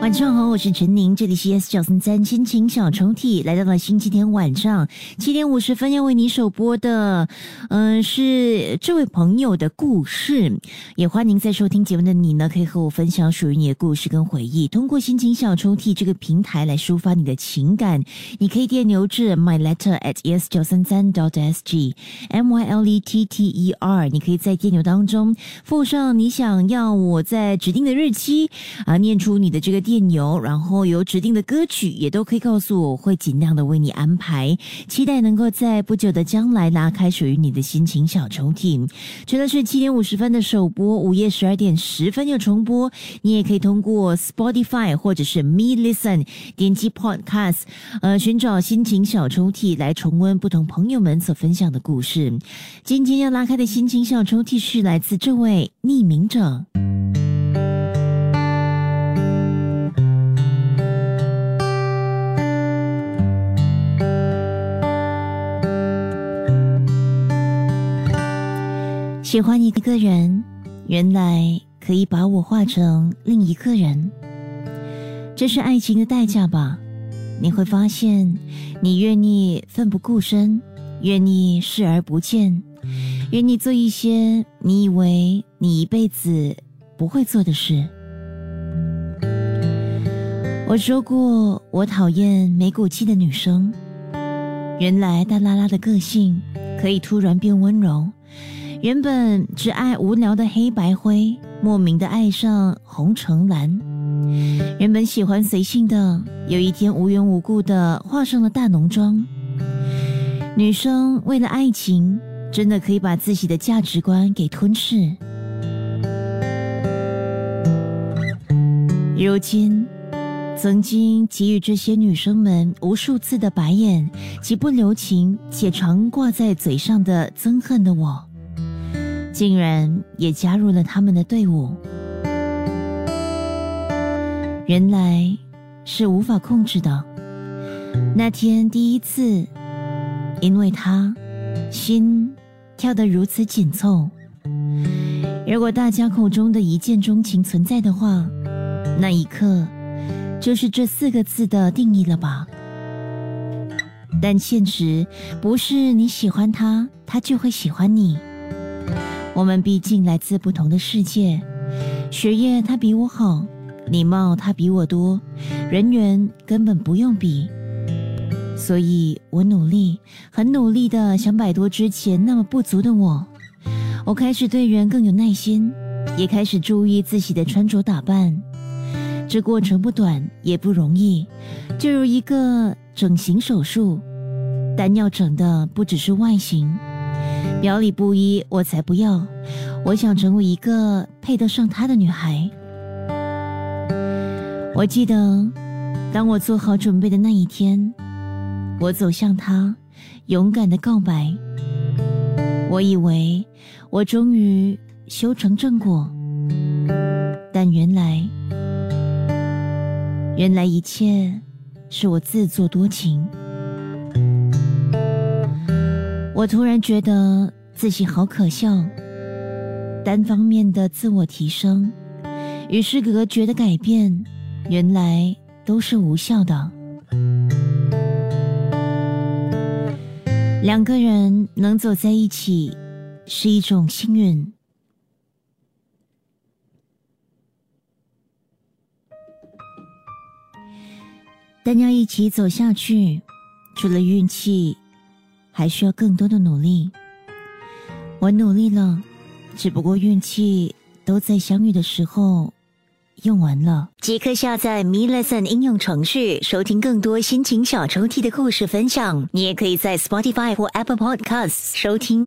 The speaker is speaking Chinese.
晚上好，我是陈宁，这里是 S 九三三心情小抽屉，来到了星期天晚上七点五十分要为你首播的，嗯，是这位朋友的故事。也欢迎在收听节目的你呢，可以和我分享属于你的故事跟回忆，通过心情小抽屉这个平台来抒发你的情感。你可以电邮至 my letter at s 九三三 dot s g m y l e t t e r，你可以在电邮当中附上你想要我在指定的日期啊念出你的这个。电邮，然后有指定的歌曲，也都可以告诉我，会尽量的为你安排。期待能够在不久的将来拉开属于你的心情小抽屉。除了是七点五十分的首播，午夜十二点十分又重播。你也可以通过 Spotify 或者是 Me Listen 点击 Podcast，呃，寻找心情小抽屉来重温不同朋友们所分享的故事。今天要拉开的心情小抽屉是来自这位匿名者。喜欢一个人，原来可以把我画成另一个人。这是爱情的代价吧？你会发现，你愿意奋不顾身，愿意视而不见，愿意做一些你以为你一辈子不会做的事。我说过，我讨厌没骨气的女生。原来大拉拉的个性可以突然变温柔。原本只爱无聊的黑白灰，莫名的爱上红橙蓝。原本喜欢随性的，有一天无缘无故的化上了大浓妆。女生为了爱情，真的可以把自己的价值观给吞噬。如今，曾经给予这些女生们无数次的白眼，极不留情且常挂在嘴上的憎恨的我。竟然也加入了他们的队伍，原来是无法控制的。那天第一次，因为他心跳得如此紧凑。如果大家口中的一见钟情存在的话，那一刻就是这四个字的定义了吧？但现实不是你喜欢他，他就会喜欢你。我们毕竟来自不同的世界，学业他比我好，礼貌他比我多，人缘根本不用比，所以我努力，很努力的想摆脱之前那么不足的我。我开始对人更有耐心，也开始注意自己的穿着打扮。这过程不短，也不容易，就如一个整形手术，但要整的不只是外形。表里不一，我才不要！我想成为一个配得上他的女孩。我记得，当我做好准备的那一天，我走向他，勇敢的告白。我以为我终于修成正果，但原来，原来一切是我自作多情。我突然觉得自己好可笑，单方面的自我提升，与世隔绝的改变，原来都是无效的。两个人能走在一起，是一种幸运，但要一起走下去，除了运气。还需要更多的努力。我努力了，只不过运气都在相遇的时候用完了。即刻下载 Me Lesson 应用程序，收听更多心情小抽屉的故事分享。你也可以在 Spotify 或 Apple Podcasts 收听。